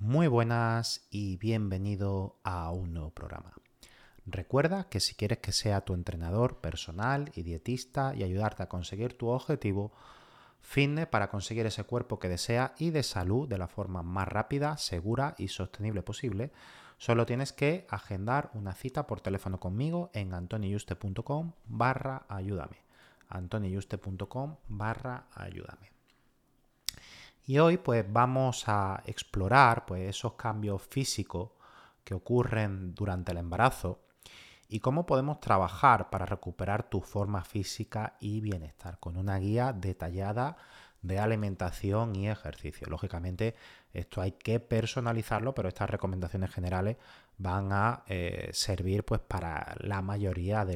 Muy buenas y bienvenido a un nuevo programa. Recuerda que si quieres que sea tu entrenador personal y dietista y ayudarte a conseguir tu objetivo, fitness para conseguir ese cuerpo que desea y de salud de la forma más rápida, segura y sostenible posible, solo tienes que agendar una cita por teléfono conmigo en antoniyuste.com barra ayúdame. antoniyuste.com barra ayúdame. Y hoy pues vamos a explorar pues esos cambios físicos que ocurren durante el embarazo y cómo podemos trabajar para recuperar tu forma física y bienestar con una guía detallada de alimentación y ejercicio. Lógicamente esto hay que personalizarlo, pero estas recomendaciones generales van a eh, servir pues para la mayoría de,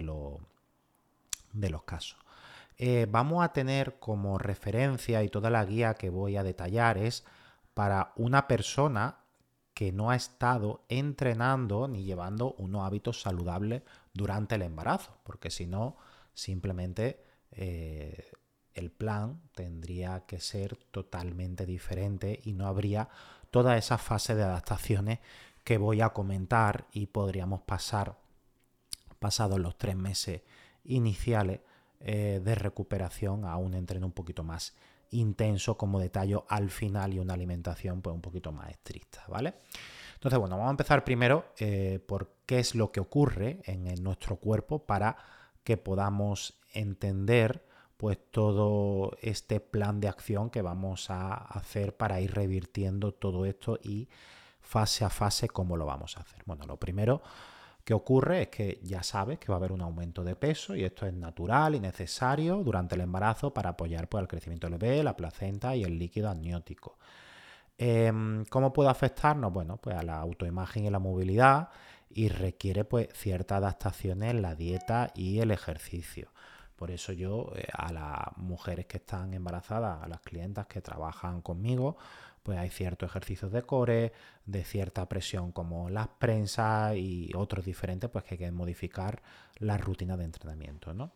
de los casos. Eh, vamos a tener como referencia y toda la guía que voy a detallar es para una persona que no ha estado entrenando ni llevando unos hábitos saludables durante el embarazo, porque si no, simplemente eh, el plan tendría que ser totalmente diferente y no habría toda esa fase de adaptaciones que voy a comentar y podríamos pasar, pasados los tres meses iniciales, eh, de recuperación a un entreno un poquito más intenso como detalle al final y una alimentación pues un poquito más estricta, ¿vale? Entonces, bueno, vamos a empezar primero eh, por qué es lo que ocurre en, nuestro cuerpo para que podamos entender pues todo este plan de acción que vamos a hacer para ir revirtiendo todo esto y fase a fase cómo lo vamos a hacer. Bueno, lo primero ¿Qué ocurre? Es que ya sabes que va a haber un aumento de peso y esto es natural y necesario durante el embarazo para apoyar pues, el crecimiento del bebé, la placenta y el líquido amniótico. Em, ¿Cómo puede afectarnos? Bueno, pues a la autoimagen y la movilidad y requiere pues ciertas adaptaciones en la dieta y el ejercicio. Por eso yo eh, a las mujeres que están embarazadas, a las clientas que trabajan conmigo, pues hay ciertos ejercicios de core, de cierta presión como las prensas y otros diferentes, pues que hay que modificar la rutina de entrenamiento, ¿no?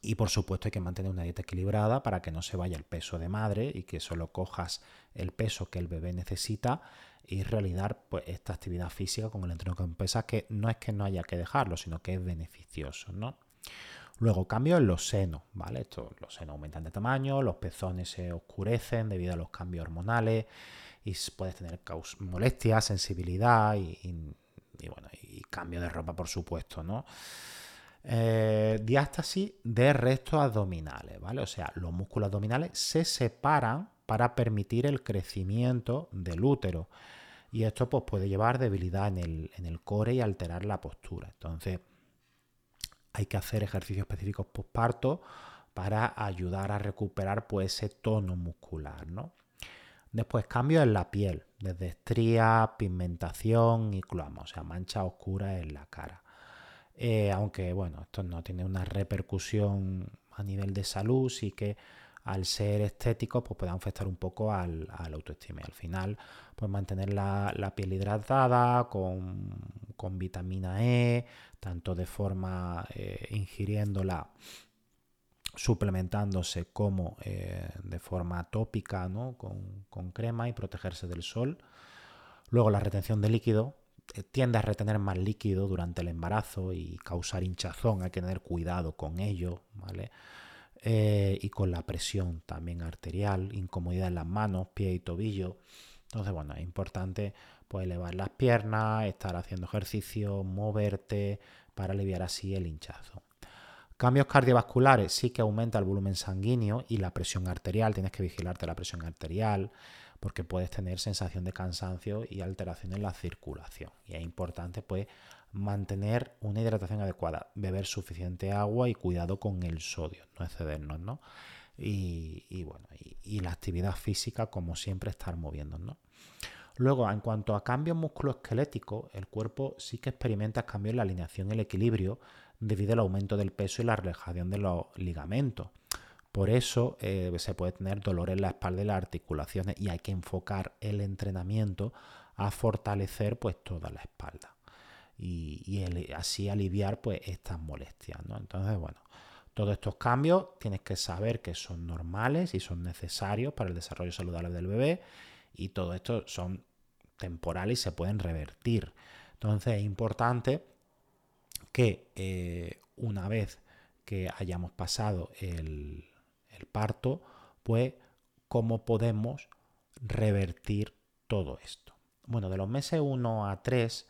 Y por supuesto hay que mantener una dieta equilibrada para que no se vaya el peso de madre y que solo cojas el peso que el bebé necesita y realizar pues, esta actividad física con el entreno con pesas que no es que no haya que dejarlo, sino que es beneficioso, ¿no? Luego, cambio en los senos, ¿vale? Esto, los senos aumentan de tamaño, los pezones se oscurecen debido a los cambios hormonales y puedes tener molestias, sensibilidad y, bueno, y cambio de ropa, por supuesto, ¿no? Eh, diástasis de restos abdominales, ¿vale? O sea, los músculos abdominales se separan para permitir el crecimiento del útero. Y esto pues, puede llevar debilidad en el, en el core y alterar la postura. Entonces, hay que hacer ejercicios específicos postparto para ayudar a recuperar pues, ese tono muscular. ¿no? Después cambios en la piel, desde estrías, pigmentación y cloama, o sea, mancha oscura en la cara. Eh, aunque bueno, esto no tiene una repercusión a nivel de salud, sí que al ser estético pues puede afectar un poco al, autoestima. Al final, pues mantener la, piel hidratada con, vitamina E, tanto de forma eh, ingiriéndola, suplementándose como eh, de forma tópica, ¿no? Con, con, crema y protegerse del sol. Luego la retención de líquido eh, tiende a retener más líquido durante el embarazo y causar hinchazón, hay que tener cuidado con ello, ¿vale? Eh, y con la presión también arterial, incomodidad en las manos, pie y tobillo. Entonces, bueno, es importante pues, elevar las piernas, estar haciendo ejercicio, moverte para aliviar así el hinchazo. Cambios cardiovasculares sí que aumenta el volumen sanguíneo y la presión arterial. Tienes que vigilarte la presión arterial porque puedes tener sensación de cansancio y alteración en la circulación. Y es importante pues mantener una hidratación adecuada, beber suficiente agua y cuidado con el sodio, no excedernos, ¿no? Y, bueno, y, la actividad física, como siempre, estar moviéndonos. Luego, en cuanto a cambios musculoesqueléticos, el cuerpo sí que experimenta cambios en la alineación y el equilibrio debido al aumento del peso y la relajación de los ligamentos. Por eso eh, se puede tener dolor en la espalda y las articulaciones y hay que enfocar el entrenamiento a fortalecer pues toda la espalda y, así aliviar pues estas molestias. ¿no? Entonces, bueno, todos estos cambios tienes que saber que son normales y son necesarios para el desarrollo saludable del bebé y todo esto son temporales y se pueden revertir. Entonces es importante que eh, una vez que hayamos pasado el, el parto, pues cómo podemos revertir todo esto. Bueno, de los meses 1 a 3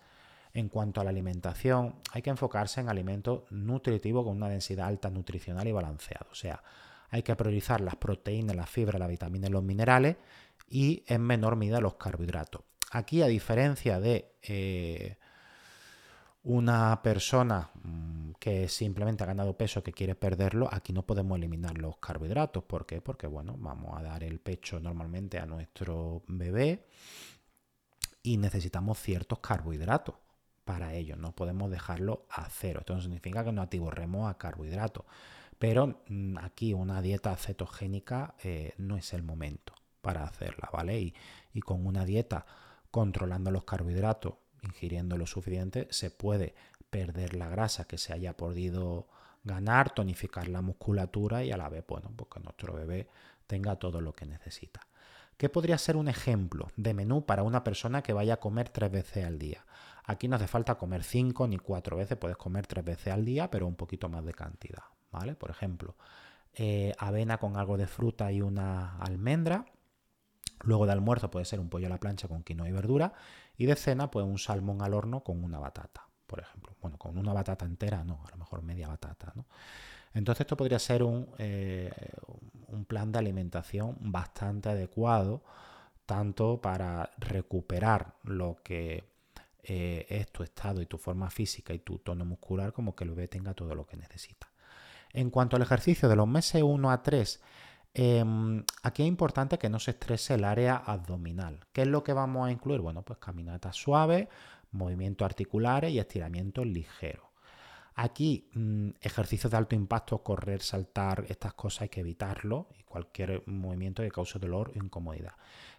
en cuanto a la alimentación, hay que enfocarse en alimentos nutritivos con una densidad alta nutricional y balanceado. O sea, hay que priorizar las proteínas, las fibras, las vitaminas y los minerales y en menor medida los carbohidratos. Aquí, a diferencia de eh, una persona mm, que simplemente ha ganado peso que quiere perderlo, aquí no podemos eliminar los carbohidratos. ¿Por qué? Porque bueno, vamos a dar el pecho normalmente a nuestro bebé y necesitamos ciertos carbohidratos para ello. No podemos dejarlo a cero. Esto no significa que no atiborremos a carbohidratos. Pero mm, aquí una dieta cetogénica eh, no es el momento para hacerla, ¿vale? Y, y con una dieta controlando los carbohidratos, ingiriendo lo suficiente, se puede perder la grasa que se haya podido ganar, tonificar la musculatura y a la vez, bueno, pues que nuestro bebé tenga todo lo que necesita. ¿Qué podría ser un ejemplo de menú para una persona que vaya a comer tres veces al día? Aquí no hace falta comer cinco ni cuatro veces, puedes comer tres veces al día, pero un poquito más de cantidad, ¿vale? Por ejemplo, eh, avena con algo de fruta y una almendra. Luego de almuerzo puede ser un pollo a la plancha con quinoa y verdura. Y de cena, pues un salmón al horno con una batata, por ejemplo. Bueno, con una batata entera, no, a lo mejor media batata, ¿no? Entonces esto podría ser un, eh, un plan de alimentación bastante adecuado, tanto para recuperar lo que eh, es tu estado y tu forma física y tu tono muscular como que el bebé tenga todo lo que necesita. En cuanto al ejercicio de los meses 1 a 3, em, aquí es importante que no se estrese el área abdominal. ¿Qué es lo que vamos a incluir? Bueno, pues caminatas suaves, movimientos articulares y estiramientos ligeros. Aquí, mm, ejercicios de alto impacto, correr, saltar, estas cosas hay que evitarlo y cualquier movimiento que cause dolor o incomodidad.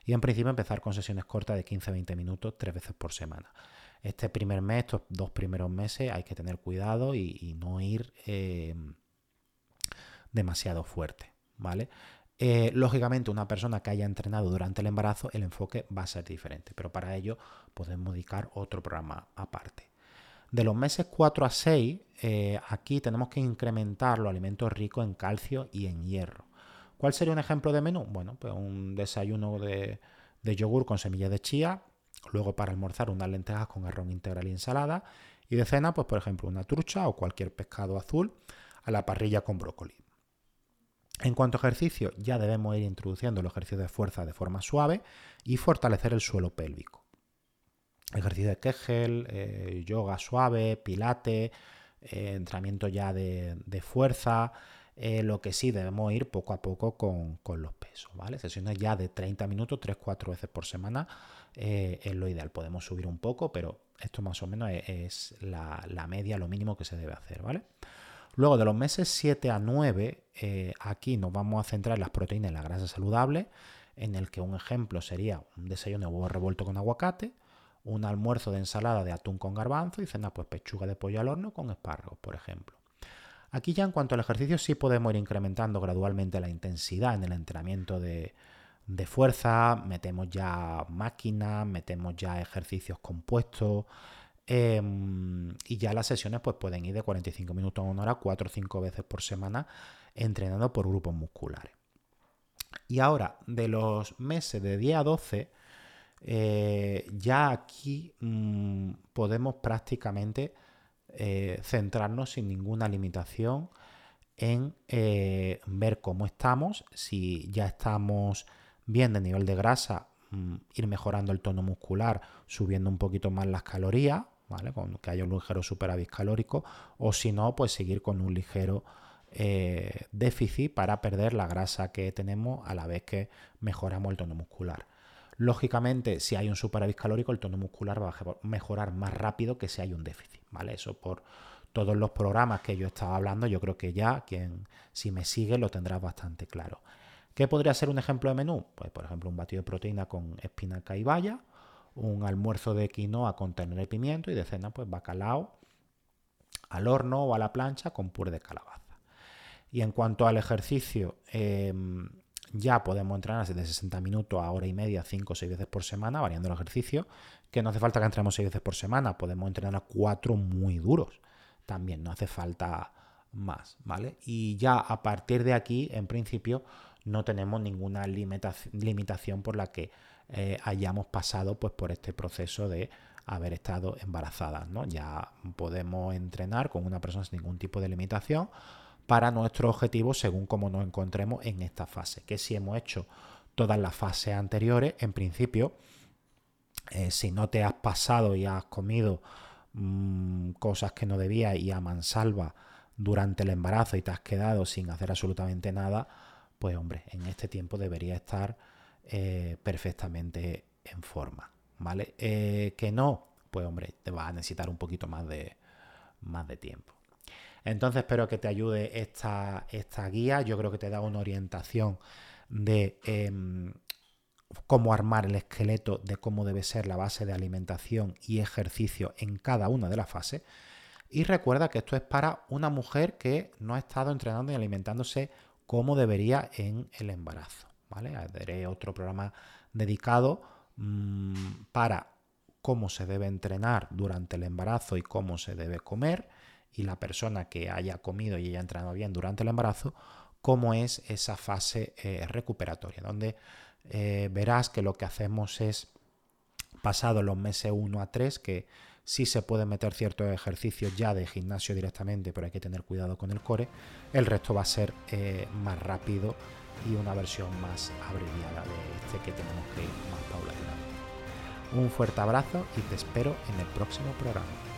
Y en principio empezar con sesiones cortas de 15-20 minutos tres veces por semana este primer mes, estos dos primeros meses, hay que tener cuidado y, no ir eh, demasiado fuerte, Eh, lógicamente, una persona que haya entrenado durante el embarazo, el enfoque va a ser diferente, pero para ello podemos dedicar otro programa aparte. De los meses 4 a 6, eh, aquí tenemos que incrementar los alimentos ricos en calcio y en hierro. ¿Cuál sería un ejemplo de menú? Bueno, pues un desayuno de, de yogur con semillas de chía, Luego para almorzar unas lentejas con arroz integral y ensalada. Y de cena, pues por ejemplo una trucha o cualquier pescado azul a la parrilla con brócoli. En cuanto a ejercicio, ya debemos ir introduciendo los ejercicios de fuerza de forma suave y fortalecer el suelo pélvico. Ejercicio de Kegel, eh, yoga suave, pilate, eh, entrenamiento ya de, fuerza. Eh, lo que sí debemos ir poco a poco con, los pesos, ¿vale? Sesiones ya de 30 minutos, 3-4 veces por semana es lo ideal. Podemos subir un poco, pero esto más o menos es, la, media, lo mínimo que se debe hacer, ¿vale? Luego de los meses 7 a 9, eh, aquí nos vamos a centrar en las proteínas y la grasa saludable, en el que un ejemplo sería un desayuno de huevo revuelto con aguacate, un almuerzo de ensalada de atún con garbanzo y cena pues pechuga de pollo al horno con espárragos, por ejemplo. Aquí ya en cuanto al ejercicio sí podemos ir incrementando gradualmente la intensidad en el entrenamiento de, de fuerza, metemos ya máquinas, metemos ya ejercicios compuestos. Em, y ya las sesiones pues, pueden ir de 45 minutos a una hora, 4 o 5 veces por semana entrenando por grupos musculares. Y ahora, de los meses de 10 a 12, eh, ya aquí mm, podemos prácticamente eh, centrarnos sin ninguna limitación en eh, ver cómo estamos, si ya estamos bien de nivel de grasa, mm, ir mejorando el tono muscular, subiendo un poquito más las calorías, Con que haya un ligero superávit calórico, o si no, pues seguir con un ligero eh, déficit para perder la grasa que tenemos a la vez que mejoramos el tono muscular. Lógicamente, si hay un superávit calórico, el tono muscular va a mejorar más rápido que si hay un déficit, ¿vale? Eso por todos los programas que yo estaba hablando, yo creo que ya quien si me sigue lo tendrá bastante claro. ¿Qué podría ser un ejemplo de menú? Pues por ejemplo un batido de proteína con espinaca y un almuerzo de quinoa con ternera y pimiento y de cena pues bacalao al horno o a la plancha con puré de calabaza. Y en cuanto al ejercicio, em, ya podemos entrenar de 60 minutos a hora y media, 5 o 6 veces por semana, variando el ejercicio, que no hace falta que entremos 6 veces por semana, podemos entrenar a 4 muy duros, también no hace falta más, ¿vale? Y ya a partir de aquí, en principio, no tenemos ninguna limitación por la que eh, hayamos pasado pues, por este proceso de haber estado embarazadas, ¿no? Ya podemos entrenar con una persona sin ningún tipo de limitación para nuestro objetivo según como nos encontremos en esta fase. Que si hemos hecho todas las fases anteriores, en principio, eh, si no te has pasado y has comido mm, cosas que no debías y a mansalva durante el embarazo y te has quedado sin hacer absolutamente nada, pues hombre, en este tiempo debería estar eh, perfectamente en forma. ¿Vale? Eh, que no, pues hombre, te va a necesitar un poquito más de, más de tiempo. Entonces espero que te ayude esta, esta guía. Yo creo que te da una orientación de em, cómo armar el esqueleto, de cómo debe ser la base de alimentación y ejercicio en cada una de las fases. Y recuerda que esto es para una mujer que no ha estado entrenando y alimentándose como debería en el embarazo. ¿Vale? Haré otro programa dedicado mm, para cómo se debe entrenar durante el embarazo y cómo se debe comer y la persona que haya comido y haya entrenado bien durante el embarazo, cómo es esa fase eh, recuperatoria, donde eh, verás que lo que hacemos es, pasado los meses 1 a 3, que sí se puede meter ciertos ejercicios ya de gimnasio directamente, pero hay que tener cuidado con el core, el resto va a ser eh, más rápido y una versión más abreviada de este que tenemos que ir más paulatinamente. Un fuerte abrazo y te espero en el próximo programa.